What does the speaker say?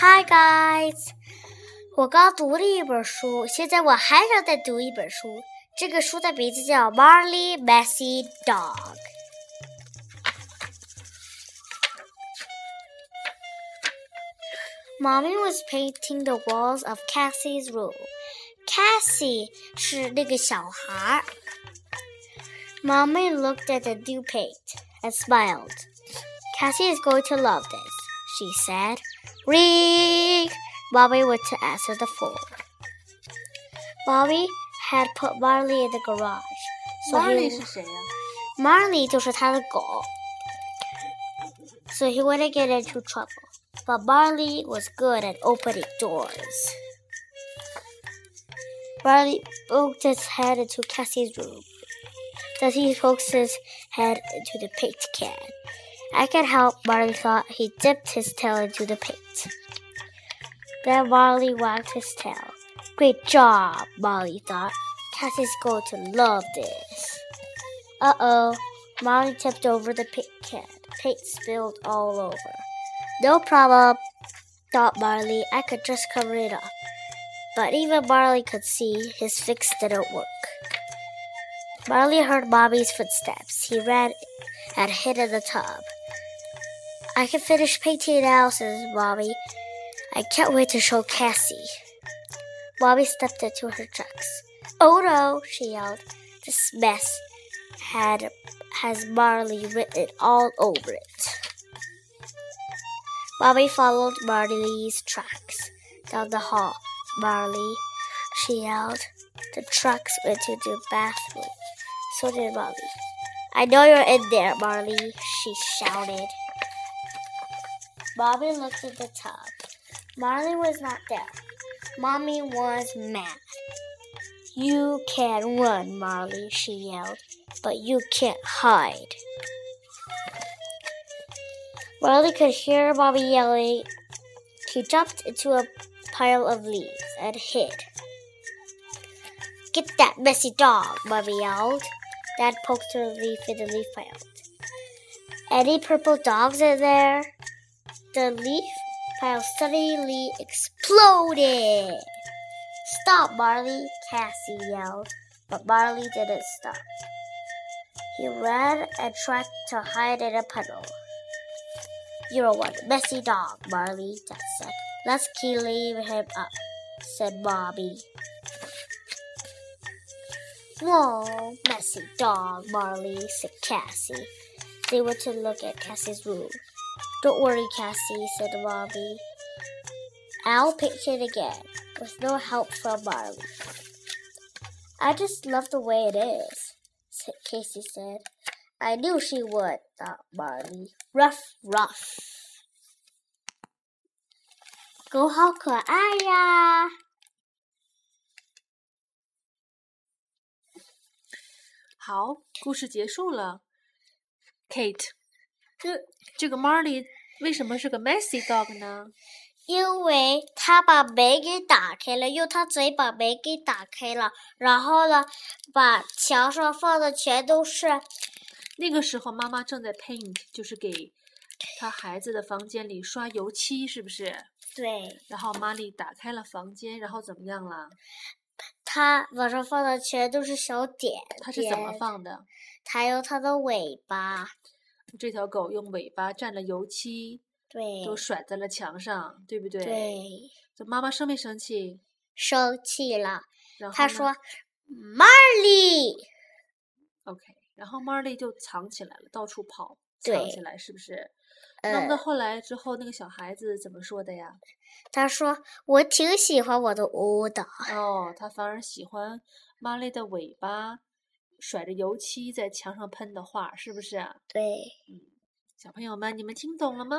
Hi guys，我刚读了一本书，现在我还想再读一本书。这个书的名字叫《Marley Messy Dog》。Mommy was painting the walls of Cassie's room. Cassie 是那个小孩。Mommy looked at the new paint and smiled. Cassie is going to love this, she said. Ring! Mommy went to answer the phone. Mommy had put Marley in the garage. So Marley he, 是谁呀、 Marley 就是他的狗。So he wouldn't get into trouble. But Marley was good at opening doors. Marley poked his head into Cassie's room. Then he poked his head into the paint can. I can help, Marley thought. He dipped his tail into the paint. Then Marley wagged his tail. Great job, Marley thought. Cassie's going to love this. Uh oh, Marley tipped over the paint can. Paint spilled all over. No problem, thought Marley. I could just cover it up. But even Marley could see his fix didn't work. Marley heard Mommy's footsteps. He ran and hid in the tub. I can finish painting now, says Mommy. I can't wait to show Cassie. Mommy stepped into her tracks. Oh no, she yelled. This mess had has Marley written all over it. Mommy followed Marley's tracks down the hall. Marley, she yelled. The tracks went to the bathroom. So did Marley. I know you're in there, Marley, she shouted. Mommy looked at the tub. Marley was not there. Mommy was mad. You can run, Marley, she yelled, but you can't hide. Marley could hear Bobby yelling. He jumped into a pile of leaves and hid. Get that messy dog, Mommy yelled. Dad poked a leaf in the leaf pile. Any purple dogs in there? The leaf pile suddenly exploded. Stop, Marley, Cassie yelled, but Marley didn't stop. He ran and tried to hide in a puddle. You're one messy dog, Marley, Dad said. Let's clean him up, said Bobby. Whoa, messy dog, Marley, said Cassie. They went to look at Cassie's room. Don't worry, Cassie, said Mommy. I'll paint it again, with no help from Marley. I just love the way it is, said Casey said. I knew she would, thought Marley. Rough, rough. 狗好可爱呀！好，故事结束了。Kate， 这这个 Marley 为什么是个 messy dog 呢？因为他把门给打开了，用他嘴把门给打开了，然后呢，把墙上放的全都是那个时候妈妈正在 paint，就是给他孩子的房间里刷油漆，是不是？对，然后玛丽打开了房间，然后怎么样了？他往上放的全都是小点他是怎么放的？他用他的尾巴，这条狗用尾巴蘸了油漆，对都甩在了墙上，对不对？。对，这妈妈生没生气？生气了。然后呢他说：“Marley。” OK，然后 Marley 就藏起来了，到处跑，藏起来是不是？那么呃，后来之后，那个小孩子怎么说的呀？他说：“我挺喜欢我的屋的。哦，他反而喜欢 Marley 的尾巴，甩着油漆在墙上喷的画，是不是对，嗯，小朋友们，你们听懂了吗？